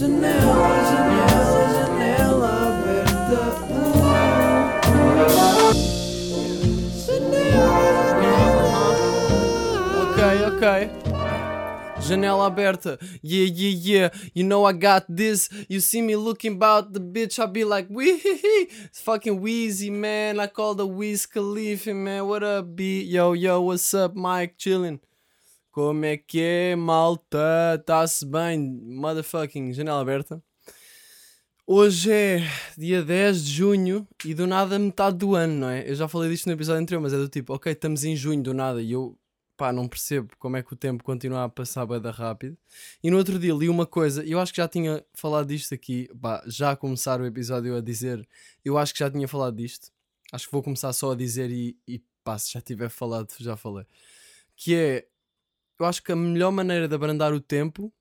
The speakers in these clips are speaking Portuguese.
Janela, janela, janela aberta. Ok, ok. Janela aberta. Yeah, yeah, yeah. You know I got this. You see me looking about the bitch, I'll be like, wee It's fucking Wheezy, man. I call the Wiz Khalifa, man. What up, B? Yo, yo, what's up, Mike? Chillin'. Como é que é, malta? Tá-se bem? Motherfucking janela aberta. Hoje é dia 10 de junho e do nada metade do ano, não é? Eu já falei disto no episódio anterior, mas é do tipo, ok, estamos em junho do nada e eu, pá, não percebo como é que o tempo continua a passar bem rápido. E no outro dia li uma coisa, eu acho que já tinha falado disto aqui, pá, já a começar o episódio a dizer, eu acho que já tinha falado disto. Acho que vou começar só a dizer e, e pá, se já tiver falado, já falei. Que é, eu acho que a melhor maneira de abrandar o tempo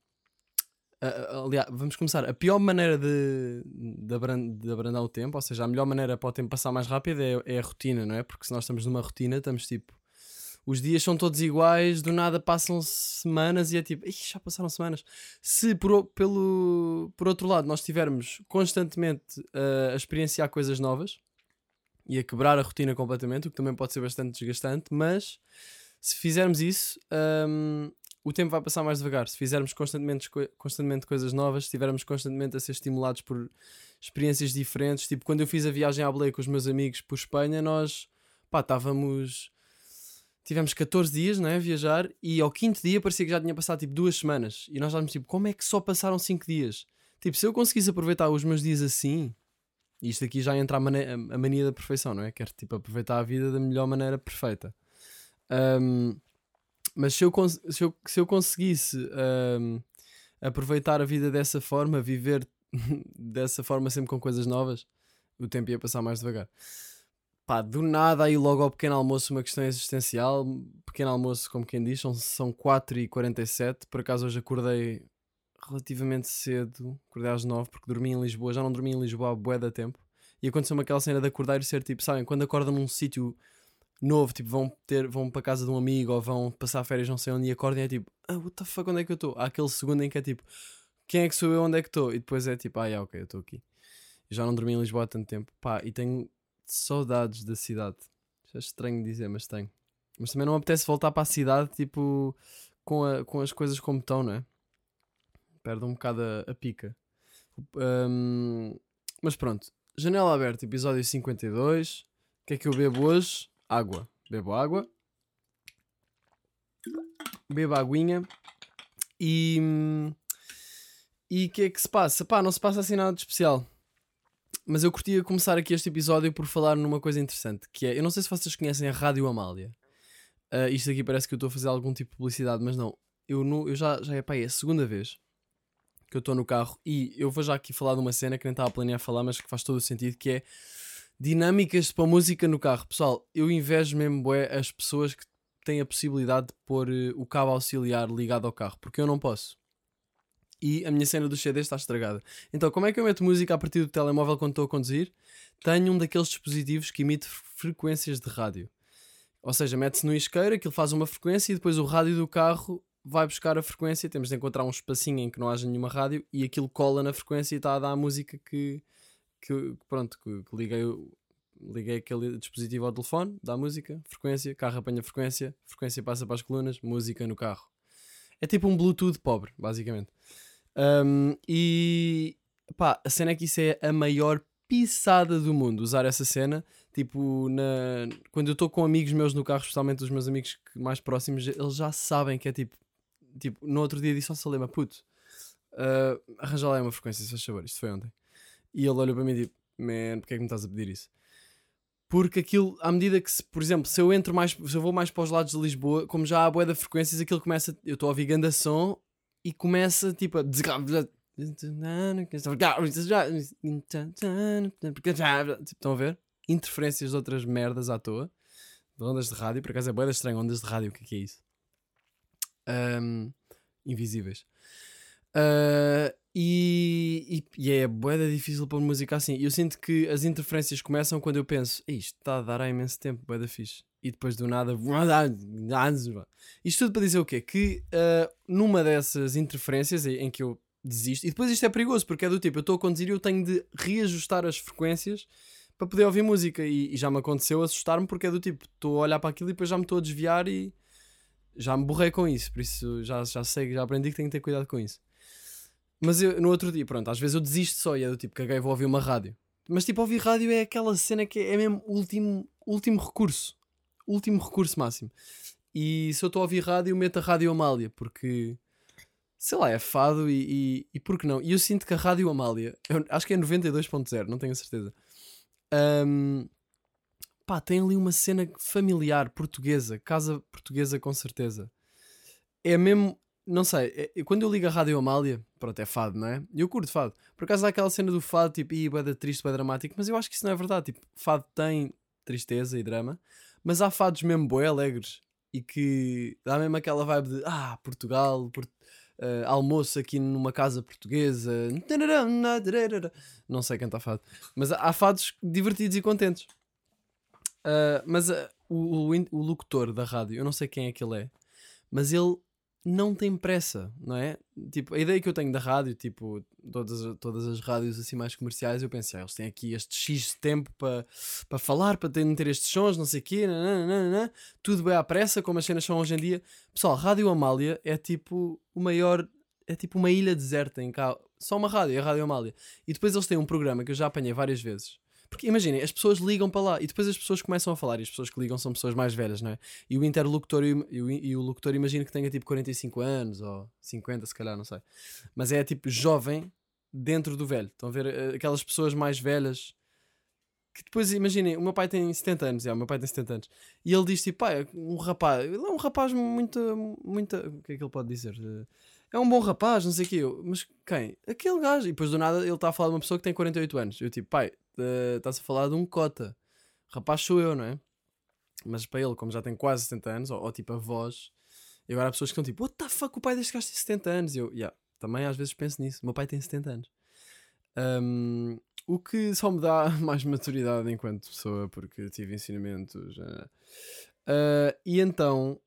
a- aliás, vamos começar. A pior maneira de, de, de abrandar o tempo, ou seja, a melhor maneira para o tempo passar mais rápido é, é a rotina, não é? Porque se nós estamos numa rotina, estamos tipo. Os dias são todos iguais, do nada passam semanas e é tipo, "Ih, já passaram semanas. Se por, pelo, por outro lado nós estivermos constantemente uh, a experienciar coisas novas e a quebrar a rotina completamente, o que também pode ser bastante desgastante, mas se fizermos isso, hum, o tempo vai passar mais devagar. Se fizermos constantemente, constantemente coisas novas, se estivermos constantemente a ser estimulados por experiências diferentes, tipo quando eu fiz a viagem à Belém com os meus amigos por Espanha, nós pá, estávamos. Tivemos 14 dias né, a viajar e ao quinto dia parecia que já tinha passado tipo duas semanas. E nós estávamos tipo, como é que só passaram 5 dias? Tipo, se eu conseguisse aproveitar os meus dias assim, isto aqui já entra a, mane- a mania da perfeição, não é? Quero tipo aproveitar a vida da melhor maneira perfeita. Ahm, mas se eu, se eu, se eu conseguisse ahm, aproveitar a vida dessa forma, viver dessa forma sempre com coisas novas, o tempo ia passar mais devagar. Pá, do nada aí logo ao pequeno almoço uma questão existencial. Pequeno almoço, como quem diz, são, são 4h47. Por acaso hoje acordei relativamente cedo, acordei às 9 porque dormi em Lisboa, já não dormi em Lisboa há bué da tempo. E aconteceu-me aquela cena de acordar e ser tipo, sabem, quando acordam num sítio novo, tipo, vão, ter, vão para casa de um amigo ou vão passar férias não sei onde e acordem é tipo, ah, what the fuck, onde é que eu estou? Há aquele segundo em que é tipo, quem é que sou eu, onde é que estou? E depois é tipo, ah, yeah, ok, eu estou aqui. Já não dormi em Lisboa há tanto tempo, pá, e tenho saudades da cidade. Isto é estranho dizer, mas tenho. Mas também não apetece voltar para a cidade, tipo, com, a- com as coisas como estão, não é? Perde um bocado a, a pica. Hum, mas pronto, janela aberta, episódio 52. O que é que eu bebo hoje? Água. Bebo água. Bebo aguinha. E. E o que é que se passa? Pá, não se passa assim nada de especial. Mas eu curtia começar aqui este episódio por falar numa coisa interessante, que é, eu não sei se vocês conhecem a Rádio Amália. Ah, isto aqui parece que eu estou a fazer algum tipo de publicidade, mas não. Eu, no, eu já, já é, pá, é a segunda vez que eu estou no carro e eu vou já aqui falar de uma cena que nem estava a planear falar, mas que faz todo o sentido, que é dinâmicas para música no carro. Pessoal, eu invejo mesmo bué as pessoas que têm a possibilidade de pôr eh, o cabo auxiliar ligado ao carro, porque eu não posso. E a minha cena dos CDs está estragada. Então, como é que eu meto música a partir do telemóvel quando estou a conduzir? Tenho um daqueles dispositivos que emite frequências de rádio. Ou seja, mete-se no isqueiro, aquilo faz uma frequência e depois o rádio do carro vai buscar a frequência. Temos de encontrar um espacinho em que não haja nenhuma rádio e aquilo cola na frequência e está a dar a música que, que pronto, que, que liguei, liguei aquele dispositivo ao telefone, dá música, frequência, carro apanha frequência, frequência passa para as colunas, música no carro. É tipo um Bluetooth pobre, basicamente. Um, e pá, a cena é que isso é a maior pisada do mundo, usar essa cena. Tipo, na... quando eu estou com amigos meus no carro, especialmente os meus amigos mais próximos, eles já sabem que é tipo. Tipo, no outro dia disse ao Salema, puto, uh, arranja lá uma frequência, se faz favor, isto foi ontem. E ele olhou para mim e tipo, man, porque é que me estás a pedir isso? Porque aquilo, à medida que, se, por exemplo, se eu entro mais, se eu vou mais para os lados de Lisboa, como já há bué de frequências, aquilo começa, eu estou a ouvir ganda som e começa tipo a Tipo, estão a ver? Interferências de outras merdas à toa. De ondas de rádio, por acaso é boeda estranho, ondas de rádio, o que é que é isso? Ahm, invisíveis. Ah, e, e, e é boeda difícil pôr música assim. Eu sinto que as interferências começam quando eu penso, "Ei, isto está a dar há imenso tempo, boeda fixe. E depois do nada. Isto tudo para dizer o quê? Que ah, numa dessas interferências em que eu desisto. E depois isto é perigoso, porque é do tipo, eu estou a conduzir e eu tenho de reajustar as frequências para poder ouvir música. E, e já me aconteceu assustar-me, porque é do tipo, estou a olhar para aquilo e depois já me estou a desviar e já me borrei com isso. Por isso já, já sei, já aprendi que tenho que ter cuidado com isso. Mas eu, no outro dia, pronto, às vezes eu desisto só e é do tipo, caguei, vou ouvir uma rádio. Mas tipo, ouvir rádio é aquela cena que é mesmo último, último recurso. Último recurso máximo. E se eu estou a ouvir rádio, meto a Rádio Amália, porque sei lá, é fado e, e, e por que não? E eu sinto que a Rádio Amália, eu acho que é 92.0, não tenho a certeza. Ahm, pá, tem ali uma cena familiar, portuguesa, casa portuguesa com certeza. É mesmo, não sei, é- quando eu ligo a Rádio Amália, pronto, é fado, não é? Eu curto fado. Por acaso há aquela cena do fado, tipo, ih, bué da triste, bué dramático, mas eu acho que isso não é verdade. Tipo, fado tem tristeza e drama, mas há fados mesmo bué alegres e que dá mesmo aquela vibe de, ah, Portugal, Port- eh, almoço aqui numa casa portuguesa, não sei cantar fado, mas há fados divertidos e contentes. Ah, mas ah, o, o o locutor da rádio, eu não sei quem é que ele é, mas ele não tem pressa, não é? Tipo, a ideia que eu tenho da rádio, tipo, todas, todas as rádios assim mais comerciais, eu pensei, ah, eles têm aqui este X de tempo para falar, para ter, ter estes sons, não sei o quê, nananana, tudo bem à pressa, como as cenas são hoje em dia. Pessoal, Rádio Amália é tipo o maior, é tipo uma ilha deserta em cá, só uma rádio, é a Rádio Amália. E depois eles têm um programa que eu já apanhei várias vezes. Porque imaginem, as pessoas ligam para lá e depois as pessoas começam a falar e as pessoas que ligam são pessoas mais velhas, não é? E o interlocutor e o, e o- locutor imagino que tenha tipo 45 anos ou 50, se calhar, não sei. Mas é tipo jovem dentro do velho. Estão a ver eh, aquelas pessoas mais velhas que depois imaginem, o meu pai tem 70 anos, é, o meu pai tem 70 anos, e ele diz tipo, pai, um rapaz, ele é um rapaz muito, muito, o que é que ele pode dizer? Eh, É um bom rapaz, não sei o quê, mas quem? Aquele gajo, e depois do nada ele está a falar de uma pessoa que tem 48 anos, eu tipo, pai, estás a falar de um cota, rapaz sou eu, não é? Mas para ele, como já tem quase 70 anos, ou, ou tipo a voz, e agora há pessoas que estão tipo, what the fuck, o pai deste gajo tem 70 anos, e eu, yeah, também às vezes penso nisso, o meu pai tem 70 anos. Um, o que só me dá mais maturidade enquanto pessoa, porque tive ensinamentos. Ah, e então,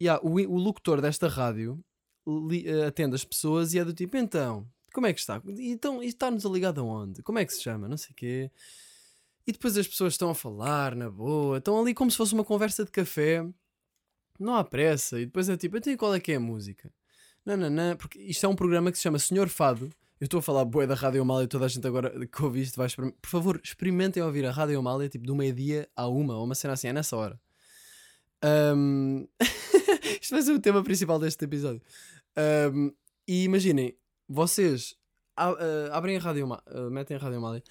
yeah, o, o locutor desta rádio li- ah, atende as pessoas e é do tipo: então, como é que está? Então, está-nos a ligar de onde? Como é que se chama? Não sei o quê. E depois as pessoas estão a falar na boa, estão ali como se fosse uma conversa de café, não há pressa. E depois é tipo: então, qual é que é a música? Não, não, não, porque isto é um programa que se chama Senhor Fado. Eu estou a falar bué da Rádio Amália toda a gente agora que ouve isto vai experimentar. Por favor, experimentem ouvir a Rádio Amália tipo do meio-dia à uma, ou uma cena assim, é nessa hora. Ahm, isto vai ser o tema principal deste episódio. Ahm, e imaginem, vocês ah, abrem a Rádio ah, metem a Rádio Amália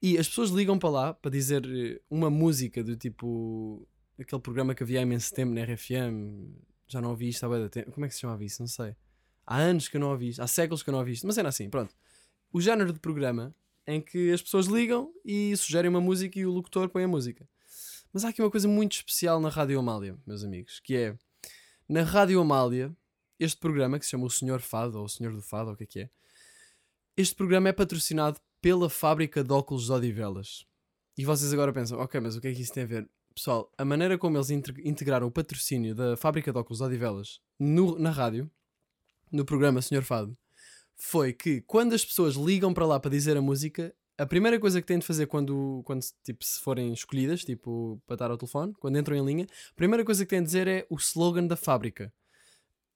e as pessoas ligam para lá para dizer eh, uma música do tipo aquele programa que havia há imenso tempo na RFM. Já não ouvi isto há tempo. Como é que se chamava isso? Não sei. Há anos que eu não ouvi isto, há séculos que eu não ouvi isto, mas era assim, pronto. O género de programa em que as pessoas ligam e sugerem uma música e o locutor põe a música. Mas há aqui uma coisa muito especial na Rádio Amália, meus amigos, que é na Rádio Amália, este programa que se chama O Senhor Fado, ou O Senhor do Fado, ou o que é que é, este programa é patrocinado pela fábrica de óculos de Odivelas. E vocês agora pensam, ok, mas o que é que isso tem a ver? Pessoal, a maneira como eles inte- integraram o patrocínio da fábrica de óculos de Odivelas no, na rádio no programa Senhor Fado foi que quando as pessoas ligam para lá para dizer a música, a primeira coisa que têm de fazer quando, quando tipo, se forem escolhidas, tipo, para estar ao telefone, quando entram em linha, a primeira coisa que têm de dizer é o slogan da fábrica.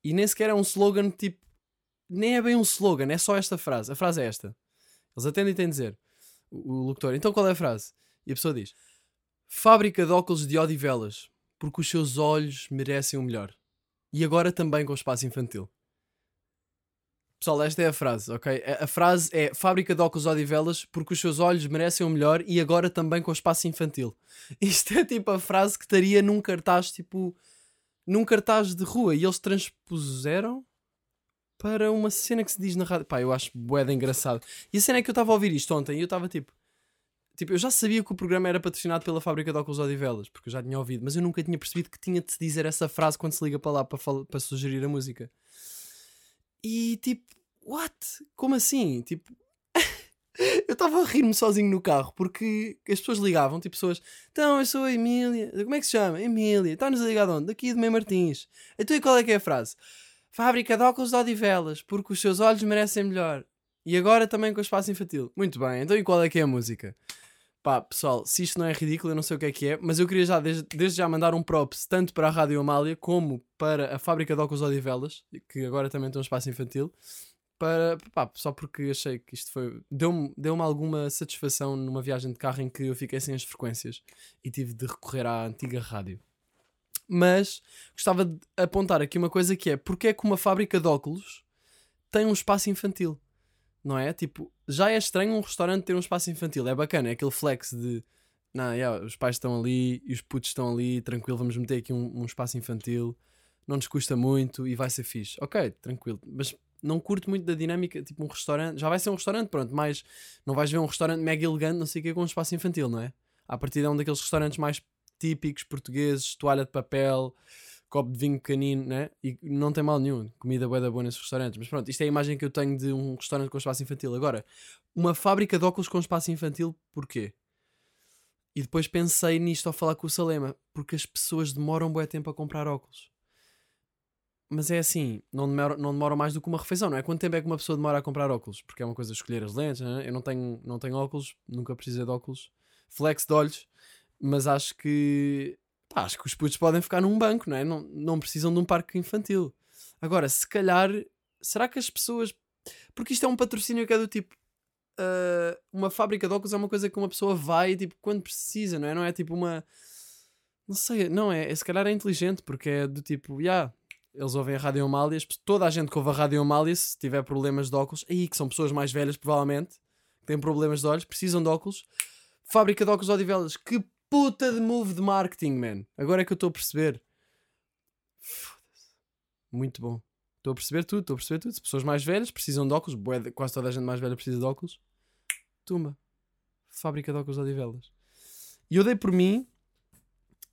E nem sequer é um slogan tipo. Nem é bem um slogan, é só esta frase. A frase é esta. Eles atendem e têm de dizer, o, o locutor, então qual é a frase? E a pessoa diz: Fábrica de óculos de Odivelas, porque os seus olhos merecem o melhor. E agora também com espaço infantil. Pessoal, esta é a frase, ok? A, a frase é Fábrica de óculos Odivelas porque os seus olhos merecem o melhor e agora também com espaço infantil. Isto é tipo a frase que estaria num cartaz, tipo, num cartaz de rua e eles transpuseram para uma cena que se diz na rádio. Pá, eu acho boeda engraçado. E a cena é que eu estava a ouvir isto ontem e eu estava tipo. Tipo, eu já sabia que o programa era patrocinado pela fábrica de óculos Odivelas, porque eu já tinha ouvido, mas eu nunca tinha percebido que tinha de se dizer essa frase quando se liga para lá para, para sugerir a música. E tipo, what? Como assim? Tipo, eu estava a rir-me sozinho no carro porque as pessoas ligavam, tipo, pessoas, então eu sou a Emília, como é que se chama? Emília, está-nos a ligar de onde? Daqui de Meio Martins. Então e qual é que é a frase? Fábrica de óculos de Odivelas, porque os seus olhos merecem melhor. E agora também com o espaço infantil. Muito bem, então e qual é que é a música? Pá, pessoal, se isto não é ridículo, eu não sei o que é que é, mas eu queria já, desde, desde já mandar um props tanto para a Rádio Amália como para a Fábrica de Óculos Odivelas, que agora também tem um espaço infantil, para, pá, só porque achei que isto foi. Deu-me deu alguma satisfação numa viagem de carro em que eu fiquei sem as frequências e tive de recorrer à antiga rádio. Mas gostava de apontar aqui uma coisa que é porque é que uma fábrica de óculos tem um espaço infantil? Não é? Tipo, já é estranho um restaurante ter um espaço infantil. É bacana, é aquele flex de não, yeah, os pais estão ali e os putos estão ali, tranquilo, vamos meter aqui um, um espaço infantil, não nos custa muito e vai ser fixe. Ok, tranquilo, mas não curto muito da dinâmica, tipo um restaurante, já vai ser um restaurante, pronto, mas não vais ver um restaurante mega elegante, não sei o que, com um espaço infantil, não é? A partir de um daqueles restaurantes mais típicos portugueses, toalha de papel, copo de vinho pequenino, né? E não tem mal nenhum, comida boa da boa nesses restaurantes. Mas pronto, isto é a imagem que eu tenho de um restaurante com espaço infantil. Agora, uma fábrica de óculos com espaço infantil, porquê? E depois pensei nisto ao falar com o Salema, porque as pessoas demoram bué tempo a comprar óculos. Mas é assim, não demora, não demora mais do que uma refeição, não é? Quanto tempo é que uma pessoa demora a comprar óculos? Porque é uma coisa escolher as lentes, não é? Eu não tenho, não tenho óculos, nunca precisei de óculos. Flex de olhos, mas acho que pá, acho que os putos podem ficar num banco, não é? Não, não precisam de um parque infantil. Agora, se calhar, será que as pessoas. Porque isto é um patrocínio que é do tipo. Uh, uma fábrica de óculos é uma coisa que uma pessoa vai tipo quando precisa, não é? Não é tipo uma. Não sei, não é. Se calhar é inteligente porque é do tipo, já. Yeah, eles ouvem a Rádio Amália, toda a gente que ouve a Rádio Amália, se tiver problemas de óculos, aí que são pessoas mais velhas, provavelmente, que têm problemas de olhos, precisam de óculos. Fábrica de óculos Odivelas, que puta de move de marketing, man. Agora é que eu estou a perceber. Foda-se. Muito bom. Estou a perceber tudo, estou a perceber tudo. Se pessoas mais velhas precisam de óculos, quase toda a gente mais velha precisa de óculos. Tumba. Fábrica de óculos Odivelas. E eu dei por mim.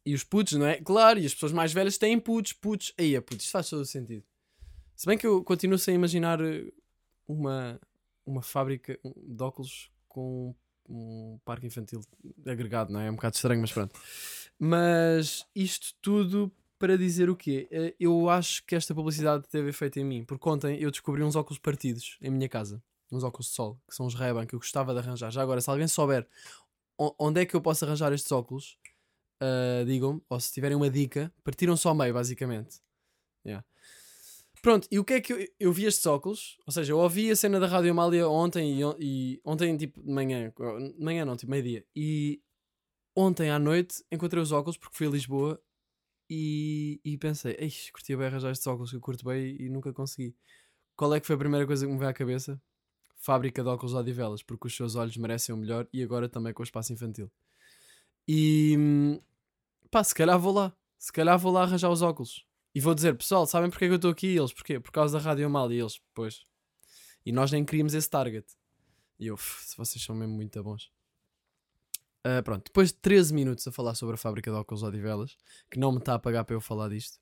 E os putos, não é? Claro, e as pessoas mais velhas têm putos, putos. Aí, a putos, isto faz todo o sentido. Se bem que eu continuo sem imaginar eh, uma, uma fábrica de óculos com um parque infantil agregado, não é? É um bocado estranho, mas pronto. Mas isto tudo para dizer o quê? Eh, eu acho que esta publicidade teve efeito em mim, porque ontem eu descobri uns óculos partidos em minha casa, uns óculos de sol, que são os ray que eu gostava de arranjar. Já agora, se alguém souber onde é que eu posso arranjar estes óculos, uh, digam-me, ou se tiverem uma dica, partiram só meio, basicamente. Yeah. Pronto, e o que é que eu, eu vi estes óculos? Ou seja, eu ouvi a cena da Rádio Amália ontem e, e ontem, tipo, de manhã, de manhã não, tipo, meio-dia. E ontem à noite encontrei os óculos porque fui a Lisboa e, e pensei, ei, curtia bem arranjar estes óculos que eu curto bem e nunca consegui. Qual é que foi a primeira coisa que me veio à cabeça? Fábrica de óculos Odivelas, porque os seus olhos merecem o melhor e agora também com o espaço infantil. E pá, se calhar vou lá. Se calhar vou lá arranjar os óculos. E vou dizer, pessoal, sabem porque é que eu estou aqui? E eles, porquê? Por causa da Rádio Mal. E eles, pois. E nós nem queríamos esse target. E eu, se vocês são mesmo muito bons. Uh, pronto, depois de 13 minutos a falar sobre a fábrica de óculos Odivelas, que não me está a pagar para eu falar disto.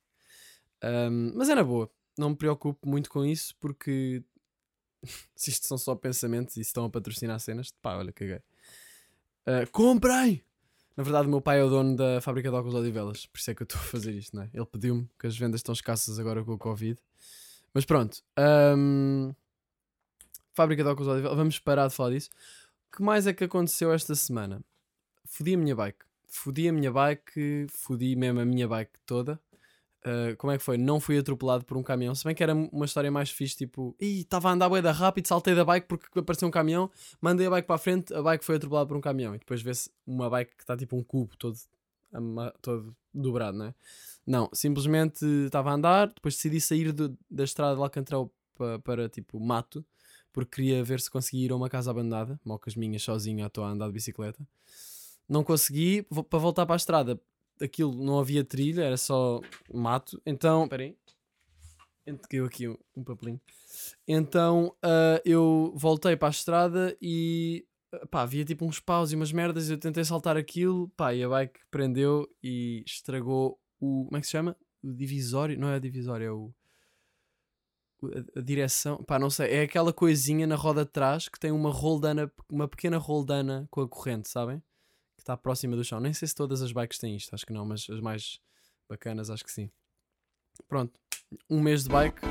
Um, mas é na boa, não me preocupo muito com isso, porque se isto são só pensamentos e estão a patrocinar cenas, pá, olha, caguei. Uh, comprem! Na verdade, o meu pai é o dono da fábrica de óculos Odivelas, por isso é que eu estou a fazer isto, não é? Ele pediu-me que as vendas estão escassas agora com o Covid. Mas pronto. Um... Fábrica de óculos Odivelas, vamos parar de falar disso. O que mais é que aconteceu esta semana? Fodi a minha bike. Fodi a minha bike, fodi mesmo a minha bike toda. Uh, como é que foi? Não fui atropelado por um caminhão. Se bem que era uma história mais fixe, tipo, estava a andar bué da rápido, saltei da bike porque apareceu um caminhão, mandei a bike para a frente, a bike foi atropelada por um caminhão. E depois vê-se uma bike que está tipo um cubo todo, todo dobrado, não é? Não, simplesmente estava a andar, depois decidi sair do, da estrada de Alcantrão para, para tipo mato, porque queria ver se conseguia ir a uma casa abandonada, mocas minhas sozinho à toa a andar de bicicleta. Não consegui, para voltar para a estrada, aquilo não havia trilha, era só mato. Então, peraí. Caiu aqui um, um papelinho. Então uh, eu voltei para a estrada e pá, havia tipo uns paus e umas merdas. Eu tentei saltar aquilo, pá, e a bike prendeu e estragou o. Como é que se chama? O divisório? Não é a divisória, é o. A, a direção, pá, não sei, é aquela coisinha na roda de trás que tem uma roldana, uma pequena roldana com a corrente, sabem? Está próxima do chão. Nem sei se todas as bikes têm isto, acho que não, mas as mais bacanas acho que sim. Pronto, um mês de bike.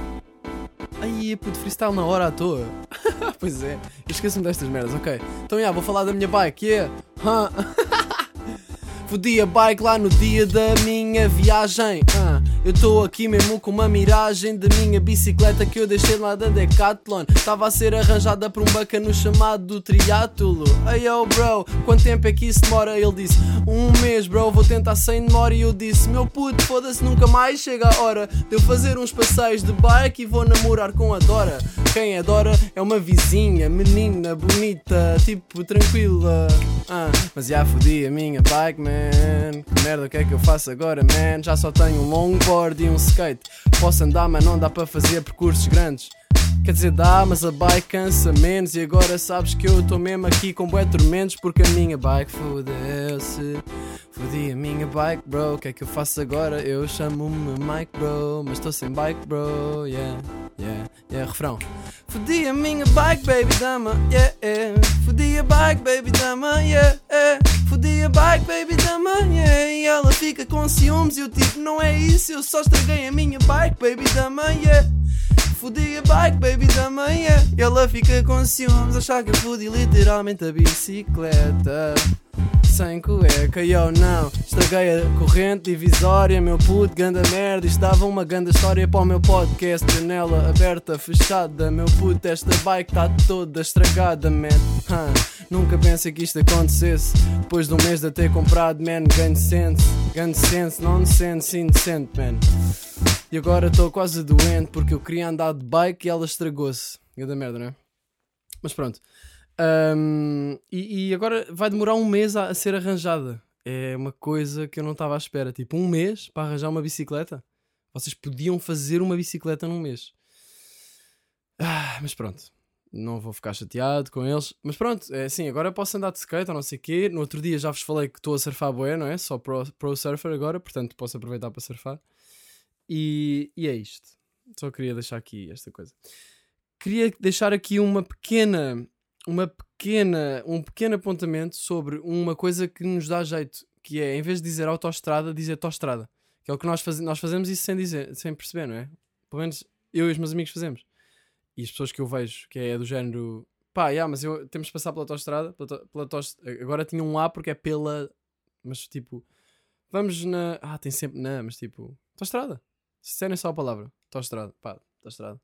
Ai, puto, freestyle na hora à toa. pois é, esqueço-me destas merdas, ok. Então, já, vou falar da minha bike, yeah. Huh. Fodi a bike lá no dia da minha viagem. ah. Eu estou aqui mesmo com uma miragem da minha bicicleta que eu deixei lá da Decathlon. Estava a ser arranjada por um bacano chamado Triátulo. Hey yo, bro, quanto tempo é que isso demora? Ele disse: Um mês, bro, vou tentar sem demora. E eu disse: Meu puto, foda-se, nunca mais chega a hora de eu fazer uns passeios de bike e vou namorar com a Dora. Quem é Dora é uma vizinha, menina bonita, tipo tranquila. Ah, mas já fodi a minha bike, man. Que merda, o que é que eu faço agora, man? Já só tenho um e um skate. Posso andar, mas não dá para fazer percursos grandes. Quer dizer, dá, mas a bike cansa menos. E agora sabes que eu estou mesmo aqui com bué tormentos porque a minha bike fodeu-se. Fodi a minha bike, bro. O que é que eu faço agora? Eu chamo-me Mike, bro. Mas estou sem bike, bro. Yeah, yeah, yeah. Refrão. Fodi a minha bike, baby dama. Yeah, yeah. Fodi a bike, baby dama. Yeah, yeah. Fodi a bike, baby dama. Yeah, e ela fica com ciúmes. E eu tipo, não é isso. Eu só estraguei a minha bike, baby dama. Yeah. Fodi a bike, baby dama. Yeah. E ela fica com ciúmes. Achar que eu fodi literalmente a bicicleta sem cueca, eu não. Estraguei a corrente divisória, meu puto, ganda merda. Isto dava uma ganda história para o meu podcast. Janela aberta, fechada, meu puto Esta bike está toda estragada, man. Huh. Nunca pensei que isto acontecesse. Depois de um mês de ter comprado, man, ganho sense Ganho sense, nonsense, indecente, man. E agora estou quase doente Porque eu queria andar de bike e ela estragou-se. Ganda merda, não é? Mas pronto um, e, e, agora vai demorar um mês a, a, ser arranjada. É uma coisa que eu não estava à espera. Tipo, um mês para arranjar uma bicicleta. Vocês podiam fazer uma bicicleta num mês. Ah, mas pronto. Não vou ficar chateado com eles. Mas pronto, é assim, agora posso andar de skate ou não sei o quê. No outro dia já vos falei que estou a surfar boé, não é? Só pro, pro surfer agora, portanto posso aproveitar para surfar. E, e é isto. Só queria deixar aqui esta coisa. Queria deixar aqui uma pequena uma pequena, um pequeno apontamento sobre uma coisa que nos dá jeito, que é, em vez de dizer autoestrada, dizer autoestrada. Que é o que nós, faz, nós fazemos isso sem dizer, sem perceber, não é? Pelo menos eu e os meus amigos fazemos. E as pessoas que eu vejo, que é do género, pá, yeah, mas eu, temos de passar pela autoestrada, pela, pela agora tinha um A porque é pela, mas tipo, vamos na, ah, tem sempre na, mas tipo, autoestrada. Se disserem só a palavra, autoestrada, pá, autoestrada.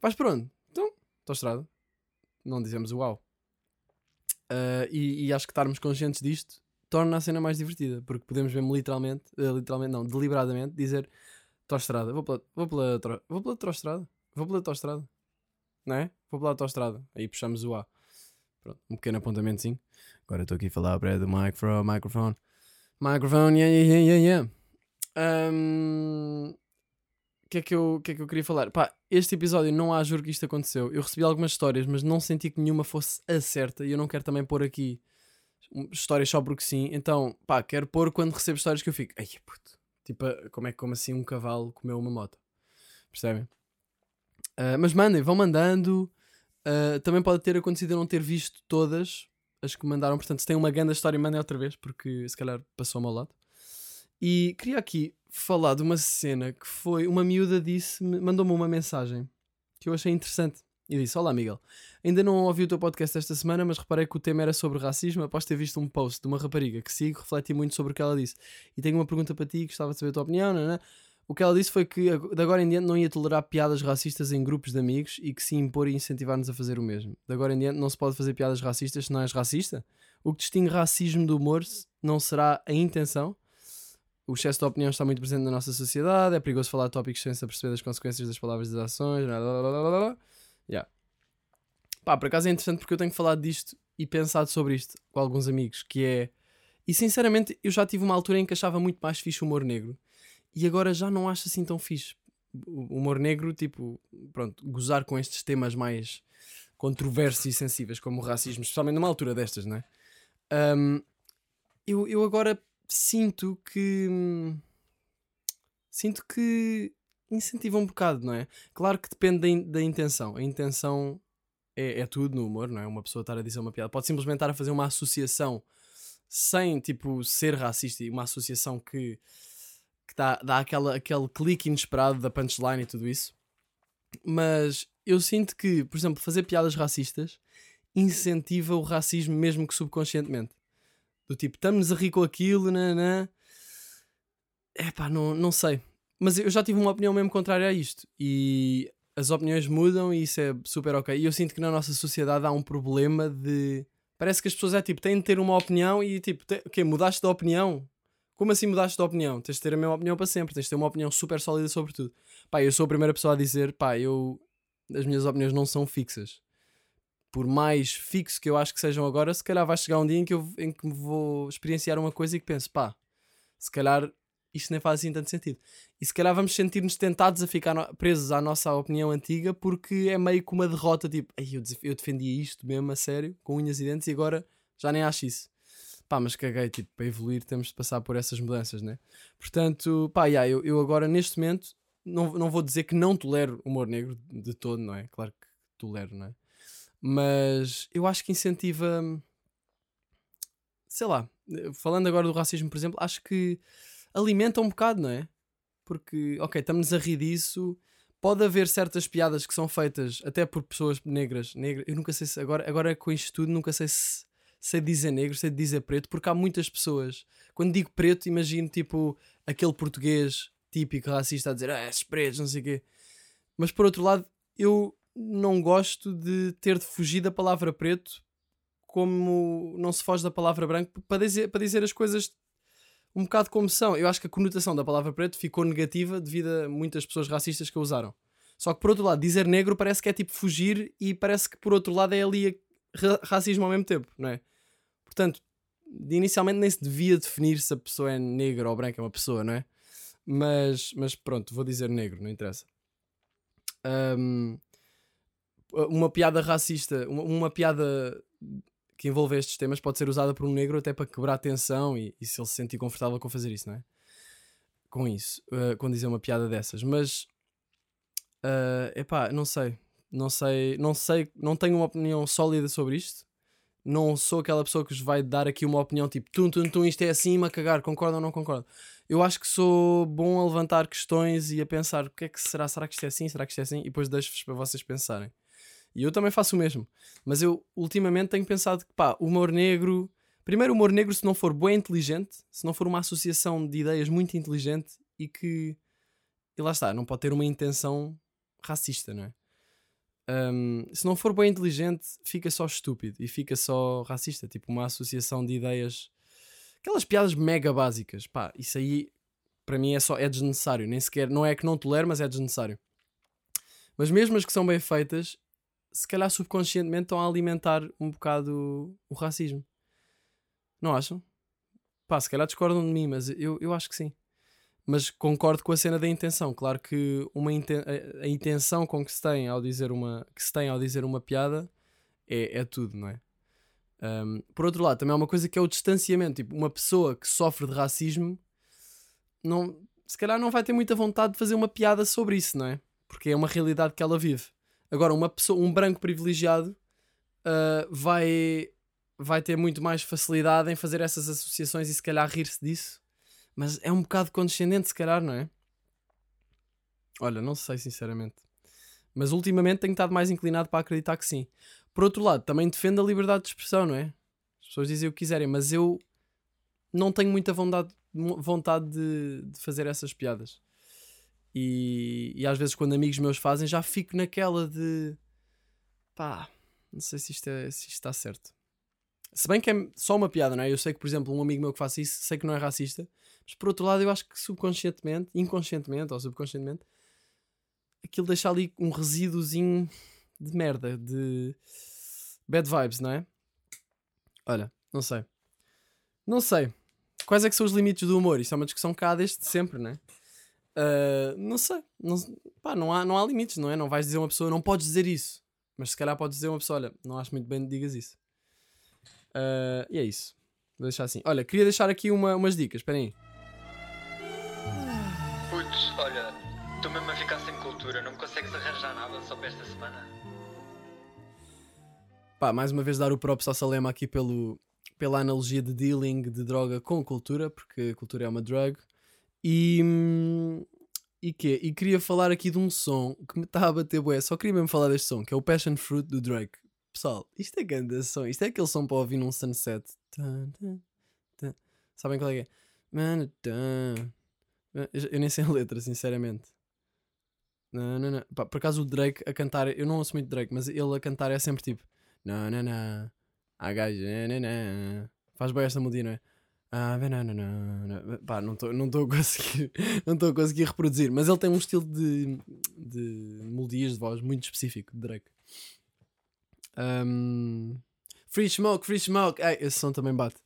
Vais por onde? Então, autoestrada não dizemos uau. Uh, e, e, acho que estarmos conscientes disto torna a cena mais divertida, porque podemos mesmo literalmente, uh, literalmente não, deliberadamente dizer autoestrada, vou pela, vou pela, vou pela autoestrada, vou pela autoestrada, não é? Vou pela autoestrada, aí puxamos o A. Pronto, um pequeno apontamentozinho. Agora estou aqui a falar para do micro, microphone, microphone, yeah, yeah, yeah, yeah. Um, que é que eu, que é que eu queria falar? Pá, este episódio não há juro que isto aconteceu. Eu recebi algumas histórias, mas não senti que nenhuma fosse a certa e eu não quero também pôr aqui histórias só porque sim. Então, pá, quero pôr quando recebo histórias que eu fico, ai puto, tipo, como é que como assim um cavalo comeu uma moto? Percebem? Uh, mas mandem, vão mandando. Uh, também pode ter acontecido eu não ter visto todas as que mandaram. Portanto, se tem uma grande história, mandem outra vez, porque se calhar passou-me ao lado. E queria aqui falar de uma cena que foi. Uma miúda disse, mandou-me uma mensagem que eu achei interessante. E disse: Olá, Miguel. Ainda não ouvi o teu podcast esta semana, mas reparei que o tema era sobre racismo. Após ter visto um post de uma rapariga que sigo, refleti muito sobre o que ela disse. E tenho uma pergunta para ti, gostava de saber a tua opinião. Não, não? O que ela disse foi que de agora em diante não ia tolerar piadas racistas em grupos de amigos e que se impor e incentivar-nos a fazer o mesmo. De agora em diante não se pode fazer piadas racistas se não és racista. O que distingue racismo do humor não será a intenção, o excesso de opinião está muito presente na nossa sociedade, é perigoso falar tópicos sem se perceber das consequências das palavras e das ações. Blá, blá, blá, blá. Yeah. Pá, por acaso é interessante porque eu tenho falado disto e pensado sobre isto com alguns amigos, que é... E sinceramente eu já tive uma altura em que achava muito mais fixe o humor negro e agora já não acho assim tão fixe. O humor negro, tipo, pronto, gozar com estes temas mais controversos e sensíveis, como o racismo, especialmente numa altura destas, não é? Um, eu, eu agora sinto que. Sinto que incentiva um bocado, não é? Claro que depende da, da intenção. A intenção é, é, tudo no humor, não é? Uma pessoa estar a dizer uma piada. Pode simplesmente estar a fazer uma associação sem, tipo, ser racista e uma associação que que dá, dá aquela, aquele clique inesperado da punchline e tudo isso. Mas eu sinto que, por exemplo, fazer piadas racistas incentiva o racismo mesmo que subconscientemente. Do tipo, estamos a rir com aquilo, nanã. É pá, não, não sei. Mas eu já tive uma opinião mesmo contrária a isto. E as opiniões mudam e isso é super ok. E eu sinto que na nossa sociedade há um problema de. Parece que as pessoas é tipo, têm de ter uma opinião e tipo, te... ok, mudaste de opinião? Como assim mudaste de opinião? Tens de ter a mesma opinião para sempre, tens de ter uma opinião super sólida sobre tudo. Pá, eu sou a primeira pessoa a dizer, pá, eu. As minhas opiniões não são fixas. Por mais fixo que eu acho que sejam agora, se calhar vai chegar um dia em que eu em que vou experienciar uma coisa e que penso, pá, se calhar isto nem faz assim tanto sentido. E se calhar vamos sentir-nos tentados a ficar presos à nossa opinião antiga porque é meio que uma derrota, tipo, "Ei, eu, eu defendia isto mesmo a sério, com unhas e dentes, e agora já nem acho isso. Pá, mas caguei, tipo, para evoluir temos de passar por essas mudanças, né? Portanto, pá, yeah, eu, eu agora neste momento não, não vou dizer que não tolero humor negro de todo, não é? Claro que tolero, não é? Mas eu acho que incentiva. Sei lá, falando agora do racismo, por exemplo, acho que alimenta um bocado, não é? Porque, ok, estamos a rir disso. Pode haver certas piadas que são feitas até por pessoas negras. Negra, eu nunca sei se. Agora, agora com isto tudo, nunca sei se sei dizer negro, sei dizer preto, porque há muitas pessoas. Quando digo preto, imagino tipo aquele português típico racista a dizer ah, esses pretos, não sei o quê. Mas por outro lado, eu não gosto de ter de fugir da palavra preto como não se foge da palavra branco para dizer, para dizer as coisas um bocado como são. Eu acho que a conotação da palavra preto ficou negativa devido a muitas pessoas racistas que a usaram. Só que por outro lado, dizer negro parece que é tipo fugir e parece que por outro lado é ali racismo ao mesmo tempo, não é? Portanto, inicialmente nem se devia definir se a pessoa é negra ou branca, é uma pessoa, não é? Mas, mas pronto, vou dizer negro, não interessa. Ahm, uma piada racista, uma, uma piada que envolve estes temas pode ser usada por um negro até para quebrar a tensão e, e se ele se sentir confortável com fazer isso, não é? Com isso, uh, quando dizer uma piada dessas. Mas, uh, epá, não sei. Não sei, não sei, não tenho uma opinião sólida sobre isto. Não sou aquela pessoa que vos vai dar aqui uma opinião tipo tum, tum, tum, isto é assim, a cagar, concordo ou não concordo. Eu acho que sou bom a levantar questões e a pensar o que é que será, será que isto é assim, será que isto é assim, e depois deixo-vos para vocês pensarem. E eu também faço o mesmo. Mas eu ultimamente tenho pensado que, pá, humor negro. Primeiro, humor negro, se não for bem inteligente, se não for uma associação de ideias muito inteligente e que. E lá está, não pode ter uma intenção racista, não é? Um, se não for bem inteligente, fica só estúpido e fica só racista. Tipo, uma associação de ideias. Aquelas piadas mega básicas. Pá, isso aí para mim é só é desnecessário. Nem sequer. Não é que não tolero, mas é desnecessário. Mas mesmo as que são bem feitas, se calhar subconscientemente estão a alimentar um bocado o racismo. Não acham? Pá, se calhar discordam de mim, mas eu, eu acho que sim. Mas concordo com a cena da intenção. Claro que uma inten a, a intenção com que se tem ao dizer uma, que se tem ao dizer uma piada é, é tudo, não é? Um, por outro lado, também há uma coisa que é o distanciamento. Tipo, uma pessoa que sofre de racismo não, se calhar não vai ter muita vontade de fazer uma piada sobre isso, não é? Porque é uma realidade que ela vive. Agora, uma pessoa, um branco privilegiado uh, vai, vai ter muito mais facilidade em fazer essas associações e se calhar rir-se disso. Mas é um bocado condescendente, se calhar, não é? Olha, não sei sinceramente. Mas ultimamente tenho estado mais inclinado para acreditar que sim. Por outro lado, também defendo a liberdade de expressão, não é? As pessoas dizem o que quiserem, mas eu não tenho muita vontade, vontade de, de fazer essas piadas. E, e às vezes quando amigos meus fazem já fico naquela de pá, não sei se isto, é, se isto está certo. Se bem que é só uma piada, não é? Eu sei que, por exemplo, um amigo meu que faça isso, sei que não é racista, mas por outro lado eu acho que subconscientemente, inconscientemente ou subconscientemente, aquilo deixa ali um resíduozinho de merda, de bad vibes, não é? Olha, não sei. Não sei. Quais é que são os limites do humor? Isto é uma discussão cá desde sempre, não é? Uh, não sei. Não, pá, não, há, não há limites, não é? Não vais dizer a uma pessoa, não podes dizer isso. Mas se calhar podes dizer a uma pessoa, olha, não acho muito bem que digas isso. Uh, e é isso. Vou deixar assim. Olha, queria deixar aqui uma, umas dicas. Esperem aí. Putz, olha, estou mesmo a ficar sem cultura, não me consegues arranjar nada só para esta semana? Pá, mais uma vez dar o próprio ao Salema aqui pelo, pela analogia de dealing de droga com cultura, porque cultura é uma drug. E. hum, E quê? E queria falar aqui de um som que me está a bater bué. Só queria mesmo falar deste som, que é o Passion Fruit do Drake. Pessoal, isto é grande som. Isto é aquele som para ouvir num sunset. Sabem qual é que é? Eu nem sei a letra, sinceramente. Não, não, não. Pá, por acaso o Drake a cantar, eu não ouço muito Drake, mas ele a cantar é sempre tipo. Não, não, não. I got you, não, não. Faz bem esta melodia, não é? Ah, não, não, não, não. Pá, não estou não estou a conseguir, não estou a conseguir reproduzir, mas ele tem um estilo de, de melodias de voz muito específico, de Drake. Um, free Smoke, Free Smoke, esse som também bate.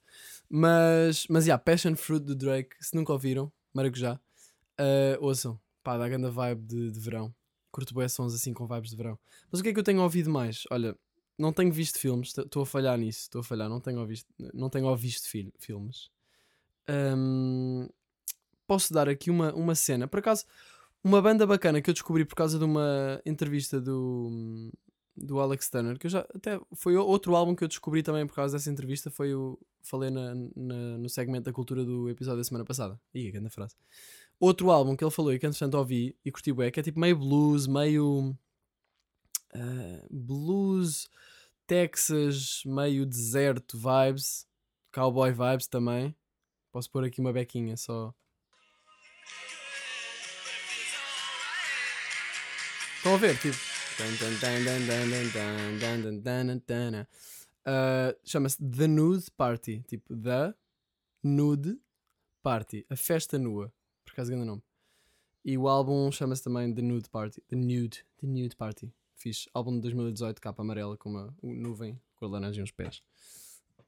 Mas, mas, yeah, Passion Fruit do Drake, se nunca ouviram, maracujá, uh, ouçam, pá, dá grande vibe de, de verão. Curto bem sons assim com vibes de verão. Mas o que é que eu tenho ouvido mais? Olha, não tenho visto filmes, estou a falhar nisso, estou a falhar, não tenho ouvido, não tenho ouvido fil- filmes. Hum, posso dar aqui uma, uma cena, por acaso, uma banda bacana que eu descobri por causa de uma entrevista do, do Alex Turner, que eu já até foi outro álbum que eu descobri também por causa dessa entrevista, foi o falei na, na- no segmento da cultura do episódio da semana passada. Ih, grande frase. Outro álbum que ele falou e que entretanto ouvi e curti bué, que é tipo meio blues, meio ah, blues, Texas, meio deserto vibes, cowboy vibes também. Posso pôr aqui uma bequinha só. Estão a ver, tipo. Ah, Chama-se The Nude Party. Tipo, The Nude Party. A festa nua. Por acaso, grande nome. E o álbum chama-se também The Nude Party. The Nude. The Nude Party. Fiz. Álbum de 2018, capa amarela com uma nuvem com a laranja nos pés.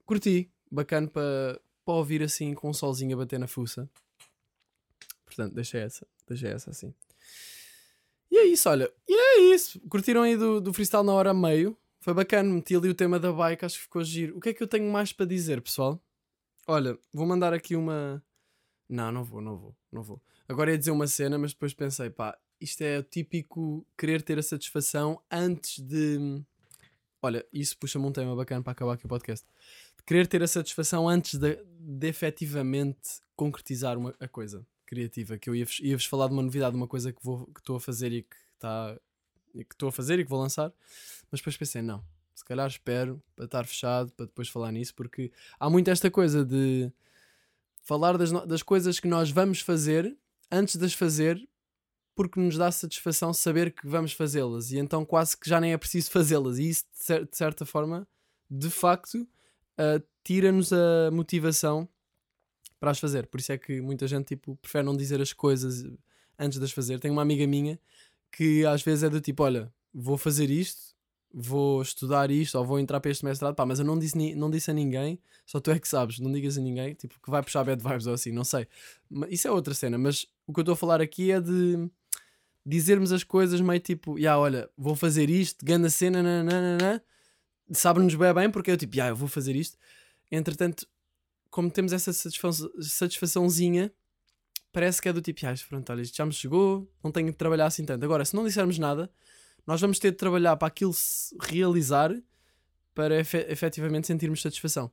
Curti. Bacana para ouvir assim com um solzinho a bater na fuça. Portanto, deixa essa. Deixa essa assim. E é isso, olha. E é isso. Curtiram aí do, do freestyle na hora a meio. Foi bacana. Meti ali o tema da bike. Acho que ficou giro. O que é que eu tenho mais para dizer, pessoal? Olha, vou mandar aqui uma. Não, não vou, não vou, não vou. Agora ia dizer uma cena, mas depois pensei, pá, isto é o típico querer ter a satisfação antes de. Olha, isso puxa-me um tema bacana para acabar aqui o podcast. Querer ter a satisfação antes de, de efetivamente concretizar uma, a coisa criativa. Que eu ia-vos ia falar de uma novidade, de uma coisa que estou a fazer e que está. que estou a fazer e que vou lançar. Mas depois pensei, não, se calhar espero para estar fechado, para depois falar nisso, porque há muito esta coisa de falar das, das coisas que nós vamos fazer antes de as fazer, porque nos dá satisfação saber que vamos fazê-las e então quase que já nem é preciso fazê-las. E isso, de, cer- de certa forma, de facto, ah, tira-nos a motivação para as fazer. Por isso é que muita gente tipo, prefere não dizer as coisas antes de as fazer. Tenho uma amiga minha que às vezes é do tipo: Olha, vou fazer isto, vou estudar isto, ou vou entrar para este mestrado, pá, mas eu não disse, não disse a ninguém, só tu é que sabes, não digas a ninguém, tipo, que vai puxar bad vibes ou assim, não sei. Isso é outra cena, mas o que eu estou a falar aqui é de dizermos as coisas meio tipo: Ya, olha, vou fazer isto, ganda cena, nananana, sabe-nos bem bem, porque eu tipo: Ya, eu vou fazer isto. Entretanto, como temos essa satisfa- satisfaçãozinha, parece que é do tipo, ah, pronto, olha, isto já me chegou, não tenho de trabalhar assim tanto. Agora, se não dissermos nada, nós vamos ter de trabalhar para aquilo se realizar para efe efetivamente sentirmos satisfação.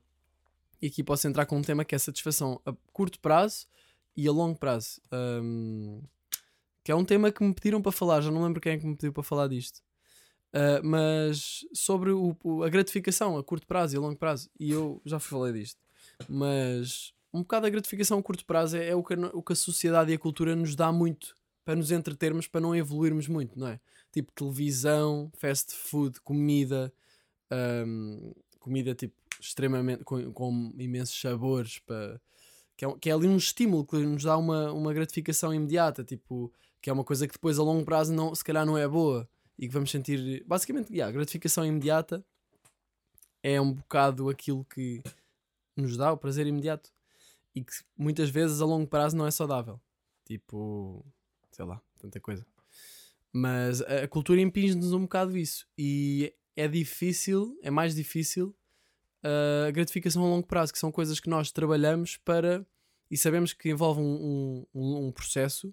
E aqui posso entrar com um tema que é satisfação a curto prazo e a longo prazo. Ahm, que é um tema que me pediram para falar, já não lembro quem é que me pediu para falar disto. Ah, mas sobre o- o- a gratificação a curto prazo e a longo prazo, e eu já falei disto, mas um bocado a gratificação a curto prazo é, é o, que, a o que a sociedade e a cultura nos dá muito para nos entretermos, para não evoluirmos muito, não é? Tipo televisão, fast food, comida, hum, comida tipo extremamente com, com imensos sabores, para, que, é, um- que é ali um estímulo que nos dá uma, uma gratificação imediata, tipo, que é uma coisa que depois a longo prazo não, se calhar não é boa e que vamos sentir. Basicamente, yeah, gratificação imediata é um bocado aquilo que nos dá o prazer imediato e que muitas vezes a longo prazo não é saudável. Tipo, sei lá, tanta coisa. Mas a cultura impinge-nos um bocado isso e é difícil, é mais difícil a gratificação a longo prazo, que são coisas que nós trabalhamos para e sabemos que envolve um, um- um processo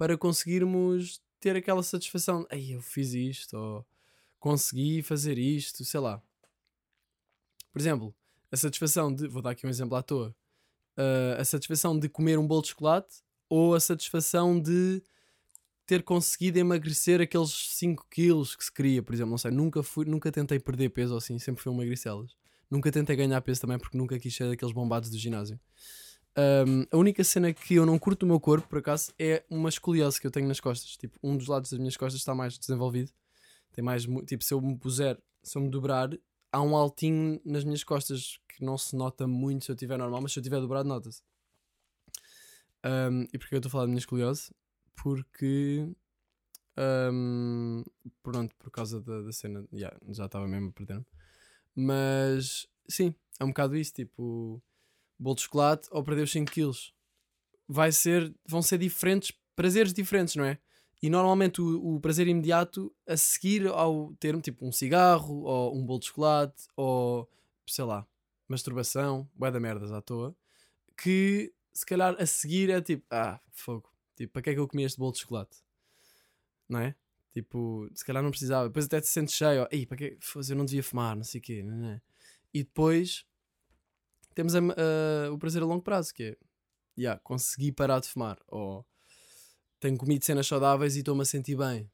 para conseguirmos ter aquela satisfação. Ei, eu fiz isto, ou consegui fazer isto, sei lá. Por exemplo, a satisfação de. Vou dar aqui um exemplo à toa. Uh, a satisfação de comer um bolo de chocolate ou a satisfação de ter conseguido emagrecer aqueles 5 quilos que se queria, por exemplo, não sei, nunca fui, nunca tentei perder peso assim, sempre fui um magricelas. Nunca tentei ganhar peso também porque nunca quis ser daqueles bombados do ginásio. Um, a única cena que eu não curto do meu corpo, por acaso, é uma escoliose que eu tenho nas costas. Tipo, um dos lados das minhas costas está mais desenvolvido. Tem mais, tipo, se eu me puser, se eu me dobrar, há um altinho nas minhas costas que não se nota muito se eu estiver normal, mas se eu estiver dobrado, nota-se. Um, e porquê eu estou a falar da minha escoliose? Porque. um, pronto, por causa da, da cena. yeah, já estava mesmo a perder-me. Mas sim, é um bocado isso. Tipo, bolo de chocolate ou perder os 5 quilos. Vai ser, vão ser diferentes, prazeres diferentes, não é? E normalmente o, o prazer imediato a seguir ao termo, tipo um cigarro, ou um bolo de chocolate, ou sei lá, masturbação, bué da merdas à toa, que se calhar a seguir é tipo, ah, fogo, tipo, para que é que eu comi este bolo de chocolate? Não é? Tipo, se calhar não precisava, depois até te sentes cheio, ei, para que eu não devia fumar, não sei o quê, não é? E depois temos a- a- o prazer a longo prazo, que é, yeah, consegui parar de fumar, ou tenho comido cenas saudáveis e estou-me a sentir bem.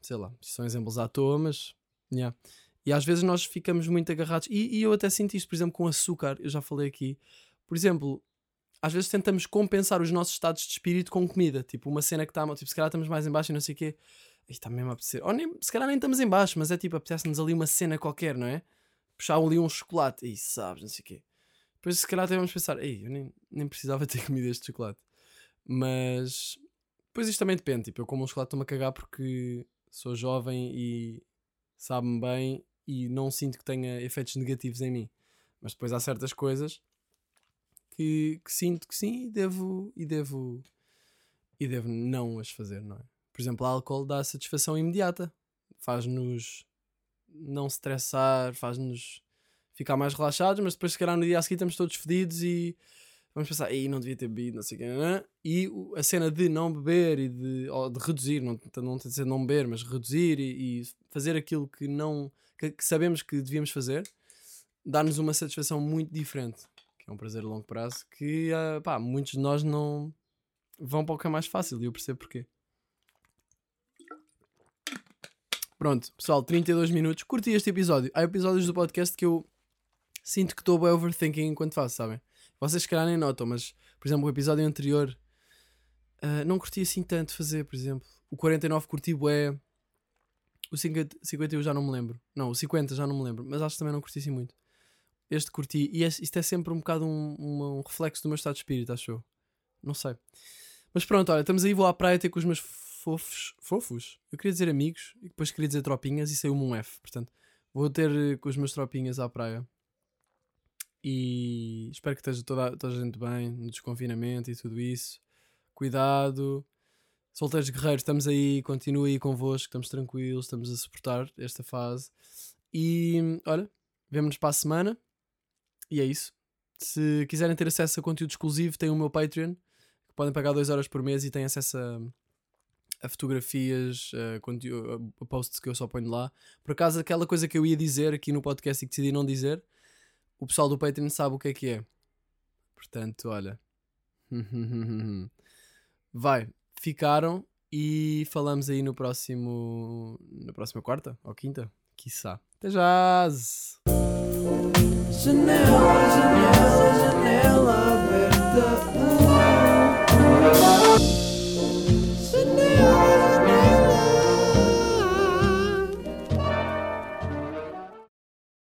Sei lá, são exemplos à toa, mas. yeah. E às vezes nós ficamos muito agarrados. E, e eu até sinto isto, por exemplo, com açúcar, eu já falei aqui. Por exemplo, às vezes tentamos compensar os nossos estados de espírito com comida. Tipo, uma cena que está. Tipo, se calhar estamos mais em baixo e não sei o quê. Ih, Está mesmo a apetecer. Ou nem, se calhar nem estamos em baixo, mas é tipo, apetece-nos ali uma cena qualquer, não é? Puxar ali um chocolate. Ih, sabes, não sei o quê. Depois, se calhar, até vamos pensar, ei, eu nem, nem precisava ter comido este chocolate. Mas. Depois isto também depende. Tipo, eu como um chocolate estou-me a cagar porque sou jovem e sabe-me bem e não sinto que tenha efeitos negativos em mim. Mas depois há certas coisas que, que sinto que sim e devo, e devo e devo não as fazer, não é? Por exemplo, álcool dá satisfação imediata. Faz-nos não estressar, faz-nos ficar mais relaxados, mas depois se calhar no dia a seguir estamos todos fedidos e vamos pensar, aí não devia ter bebido, não sei o quê, nanã." e a cena de não beber e de, de reduzir, não, não tem de ser não beber, mas reduzir e, e fazer aquilo que não que, que sabemos que devíamos fazer, dá-nos uma satisfação muito diferente, que é um prazer a longo prazo, que ah, pá, muitos de nós não vão para o que é mais fácil e eu percebo porquê. Pronto, pessoal, 32 minutos. Curti este episódio. Há episódios do podcast que eu sinto que estou bem overthinking enquanto faço, sabem? Vocês se calhar nem notam, mas, por exemplo, o episódio anterior ah, não curti assim tanto fazer, por exemplo. O 49 curti bué. O 50, 50 eu já não me lembro. Não, o 50 já não me lembro, mas acho que também não curti assim muito. Este curti. E este- isto é sempre um bocado um, um- um reflexo do meu estado de espírito, acho eu. Não sei. Mas pronto, olha, estamos aí, vou à praia ter com os meus fofos. Fofos? Eu queria dizer amigos e depois queria dizer tropinhas e saiu-me um F. Portanto, vou ter eh, com os meus tropinhas à praia. E espero que esteja toda, toda a gente bem no desconfinamento e tudo isso. Cuidado. Solteiros guerreiros, estamos aí, continua aí convosco, estamos tranquilos, estamos a suportar esta fase. E olha, vemo-nos para a semana. E é isso. Se quiserem ter acesso a conteúdo exclusivo, tem o meu Patreon, que podem pagar 2 horas por mês e têm acesso a, a fotografias, a, a posts que eu só ponho lá. Por acaso, aquela coisa que eu ia dizer aqui no podcast e que decidi não dizer, o pessoal do Patreon sabe o que é que é. Portanto, olha. Vai, ficaram e falamos aí no próximo. na próxima quarta ou quinta? Quiçá. Até já! Janela, janela, janela aberta.